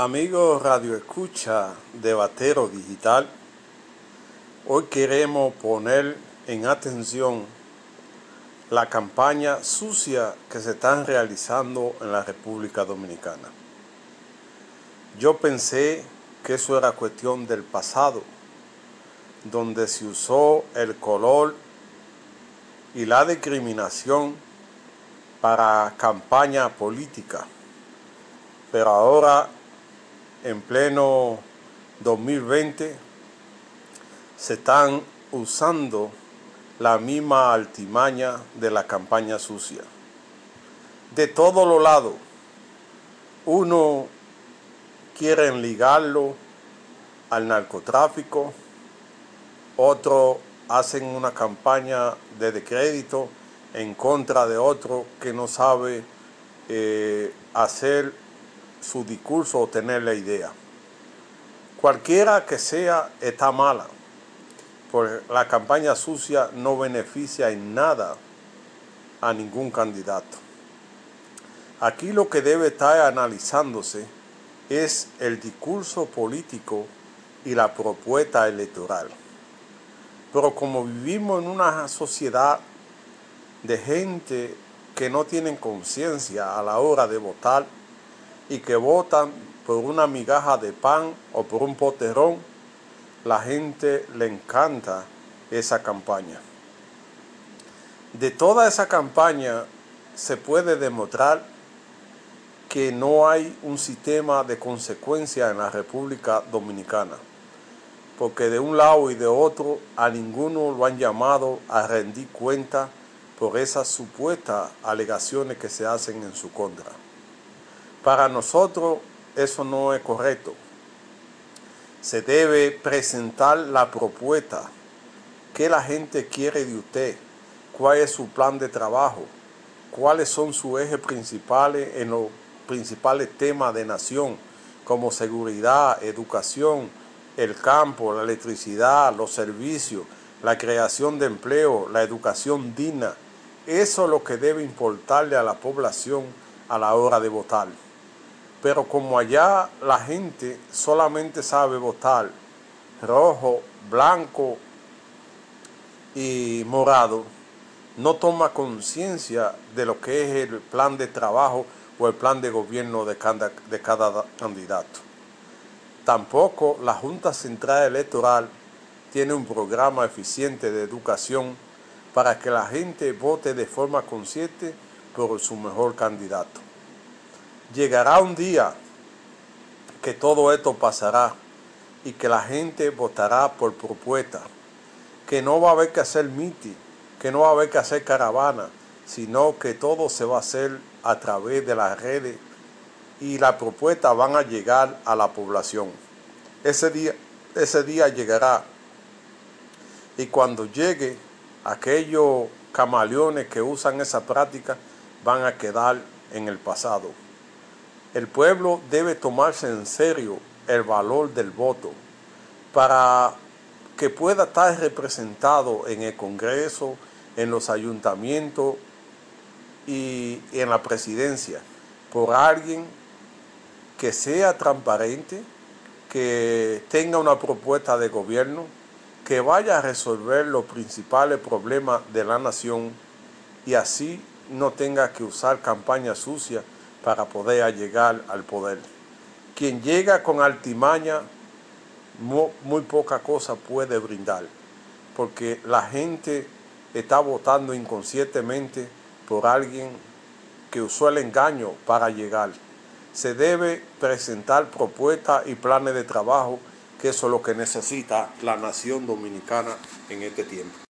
Amigos Radio Escucha de Batero Digital, hoy queremos poner en atención la campaña sucia que se están realizando en la República Dominicana. Yo pensé que eso era cuestión del pasado, donde se usó el color y la discriminación para campaña política. Pero ahora en pleno 2020 se están usando la misma altimaña de la campaña sucia. De todos los lados, uno quiere ligarlo al narcotráfico, otro hacen una campaña de decrédito en contra de otro que no sabe eh, hacer su discurso o tener la idea. Cualquiera que sea está mala, porque la campaña sucia no beneficia en nada a ningún candidato. Aquí lo que debe estar analizándose es el discurso político y la propuesta electoral. Pero como vivimos en una sociedad de gente que no tienen conciencia a la hora de votar, y que votan por una migaja de pan o por un poterón, la gente le encanta esa campaña. De toda esa campaña se puede demostrar que no hay un sistema de consecuencia en la República Dominicana, porque de un lado y de otro a ninguno lo han llamado a rendir cuenta por esas supuestas alegaciones que se hacen en su contra. Para nosotros eso no es correcto. Se debe presentar la propuesta que la gente quiere de usted, cuál es su plan de trabajo, cuáles son sus ejes principales en los principales temas de nación, como seguridad, educación, el campo, la electricidad, los servicios, la creación de empleo, la educación digna. Eso es lo que debe importarle a la población a la hora de votar. Pero como allá la gente solamente sabe votar rojo, blanco y morado, no toma conciencia de lo que es el plan de trabajo o el plan de gobierno de cada, candidato. Tampoco la Junta Central Electoral tiene un programa eficiente de educación para que la gente vote de forma consciente por su mejor candidato. Llegará un día que todo esto pasará y que la gente votará por propuesta, que no va a haber que hacer miti, que no va a haber que hacer caravana, sino que todo se va a hacer a través de las redes y las propuestas van a llegar a la población. Ese día, ese día llegará y cuando llegue, aquellos camaleones que usan esa práctica van a quedar en el pasado. El pueblo debe tomarse en serio el valor del voto para que pueda estar representado en el Congreso, en los ayuntamientos y en la presidencia por alguien que sea transparente, que tenga una propuesta de gobierno, que vaya a resolver los principales problemas de la nación y así no tenga que usar campaña sucia para poder llegar al poder. Quien llega con altimaña, muy, poca cosa puede brindar, porque la gente está votando inconscientemente por alguien que usó el engaño para llegar. Se debe presentar propuestas y planes de trabajo, que eso es lo que necesita la nación dominicana en este tiempo.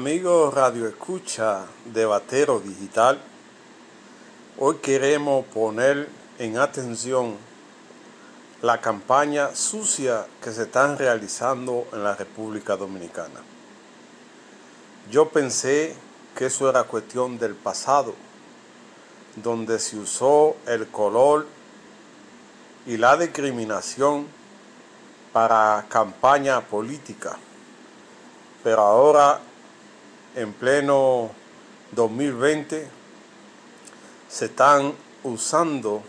Amigo Radio Escucha de Batero Digital, hoy queremos poner en atención la campaña sucia que se están realizando en la República Dominicana. Yo pensé que eso era cuestión del pasado, donde se usó el color y la discriminación para campaña política. Pero ahora en pleno 2020 se están usando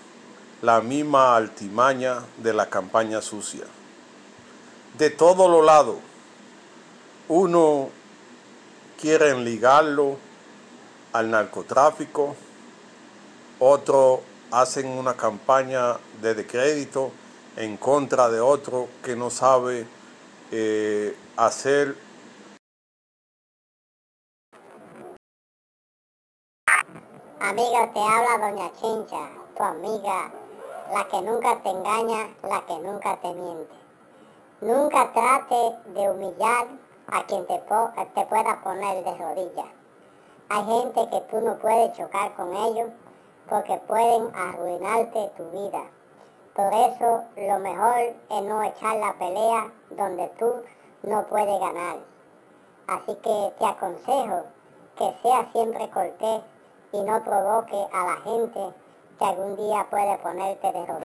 la misma altimaña de la campaña sucia. De todos los lados, uno quiere ligarlo al narcotráfico, otro hacen una campaña de decrédito en contra de otro que no sabe eh, hacer Amiga, te habla Doña Chincha, tu amiga, la que nunca te engaña, la que nunca te miente. Nunca trate de humillar a quien te, te pueda poner de rodillas. Hay gente que tú no puedes chocar con ellos porque pueden arruinarte tu vida. Por eso lo mejor es no echar la pelea donde tú no puedes ganar. Así que te aconsejo que seas siempre cortés y no provoque a la gente que algún día puede ponerte de rodillas.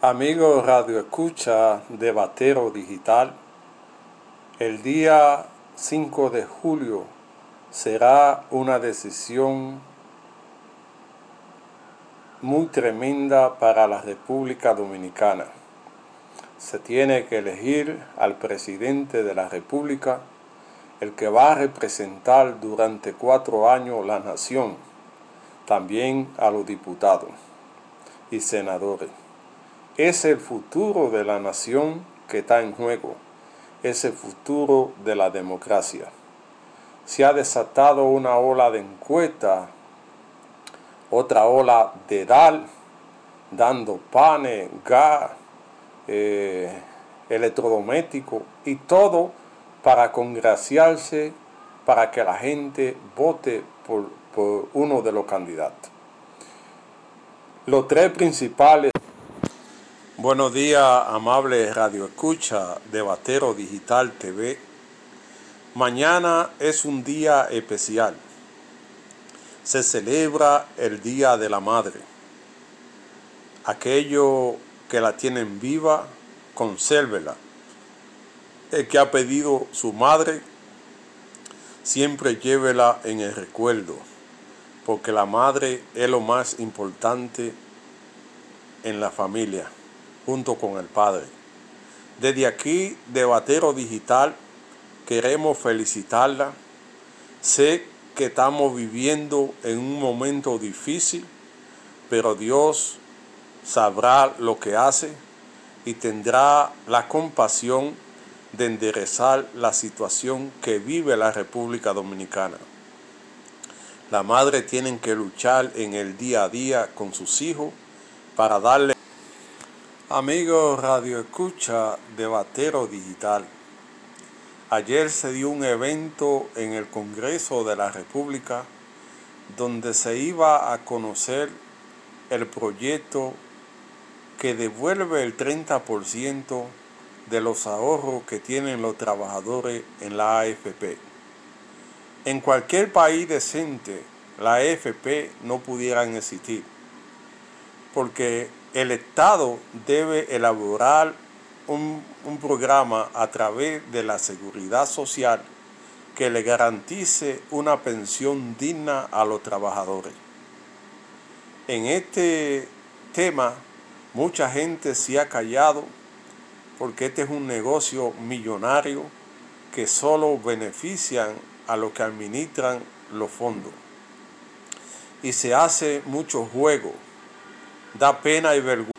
Amigo Radio Escucha de Batero Digital, el día 5 de julio será una decisión muy tremenda para la República Dominicana. Se tiene que elegir al presidente de la República el que va a representar durante cuatro años la nación, también a los diputados y senadores. Es el futuro de la nación que está en juego, es el futuro de la democracia. Se ha desatado una ola de encuesta, otra ola de dar, dando panes, gas, eh, electrodoméstico y todo para congraciarse, para que la gente vote por, uno de los candidatos. Los tres principales. Buenos días, amable Radio Escucha de Batero Digital TV. Mañana es un día especial. Se celebra el Día de la Madre. Aquellos que la tienen viva, consérvela el que ha pedido su madre, siempre llévela en el recuerdo, porque la madre es lo más importante en la familia, junto con el padre. Desde aquí, de Batero Digital, queremos felicitarla. Sé que estamos viviendo en un momento difícil, pero Dios sabrá lo que hace y tendrá la compasión de enderezar la situación que vive la República Dominicana. La madre tiene que luchar en el día a día con sus hijos para darle... Amigos Radio Escucha de Batero Digital, ayer se dio un evento en el Congreso de la República donde se iba a conocer el proyecto que devuelve el 30% de los ahorros que tienen los trabajadores en la AFP. En cualquier país decente, la AFP no pudieran existir, porque el Estado debe elaborar un, un programa a través de la seguridad social que le garantice una pensión digna a los trabajadores. En este tema, mucha gente se ha callado porque este es un negocio millonario que solo benefician a los que administran los fondos. Y se hace mucho juego, da pena y vergüenza.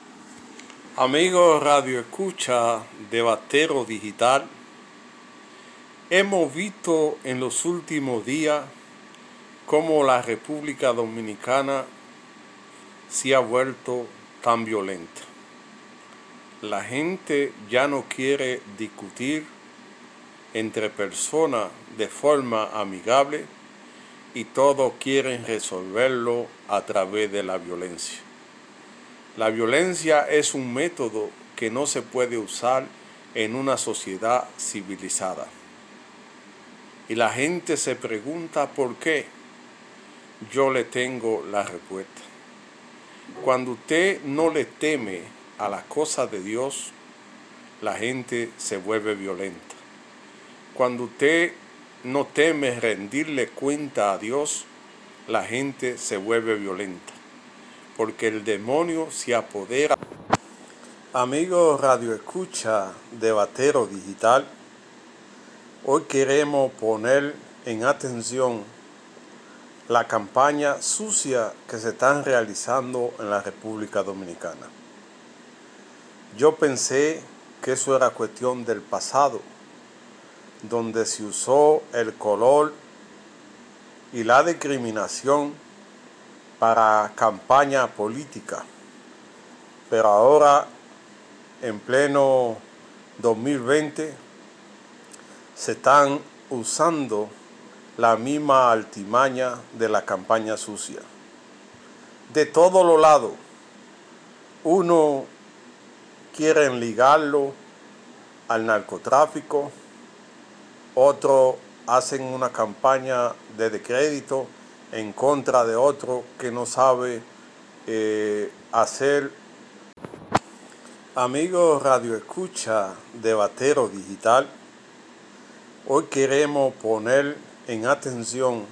Amigos Radio Escucha de Batero Digital, hemos visto en los últimos días cómo la República Dominicana se ha vuelto tan violenta. La gente ya no quiere discutir, entre personas de forma amigable y todos quieren resolverlo a través de la violencia. La violencia es un método que no se puede usar en una sociedad civilizada. Y la gente se pregunta por qué. Yo le tengo la respuesta. Cuando usted no le teme a las cosas de Dios, la gente se vuelve violenta. Cuando usted no teme rendirle cuenta a Dios, la gente se vuelve violenta. Porque el demonio se apodera. Amigo Radio Escucha de Batero Digital, hoy queremos poner en atención la campaña sucia que se están realizando en la República Dominicana. Yo pensé que eso era cuestión del pasado, donde se usó el color y la discriminación para campaña política. Pero ahora, en pleno 2020, se están usando la misma altimaña de la campaña sucia. De todos los lados, uno quiere ligarlo al narcotráfico, otro hacen una campaña de decrédito en contra de otro que no sabe eh, hacer. Amigos Radio Escucha de Batero Digital, hoy queremos poner en atención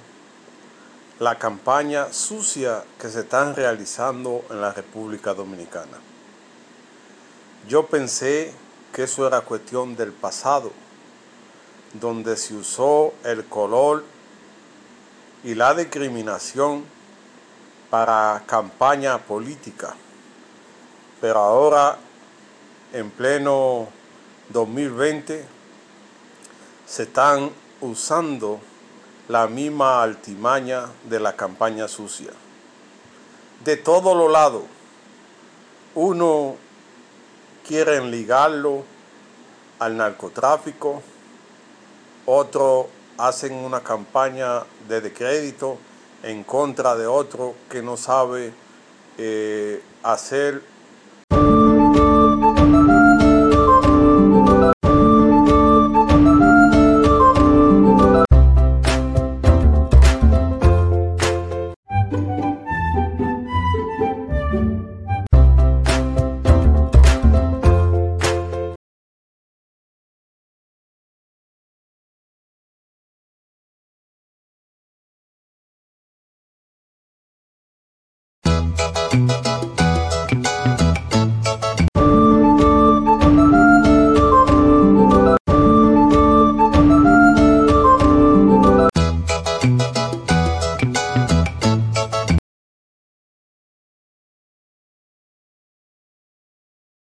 la campaña sucia que se están realizando en la República Dominicana. Yo pensé que eso era cuestión del pasado, donde se usó el color y la discriminación para campaña política. Pero ahora, en pleno 2020, se están usando la misma altimaña de la campaña sucia. De todos los lados, uno quiere ligarlo al narcotráfico, otro hacen una campaña de decrédito en contra de otro que no sabe eh, hacer you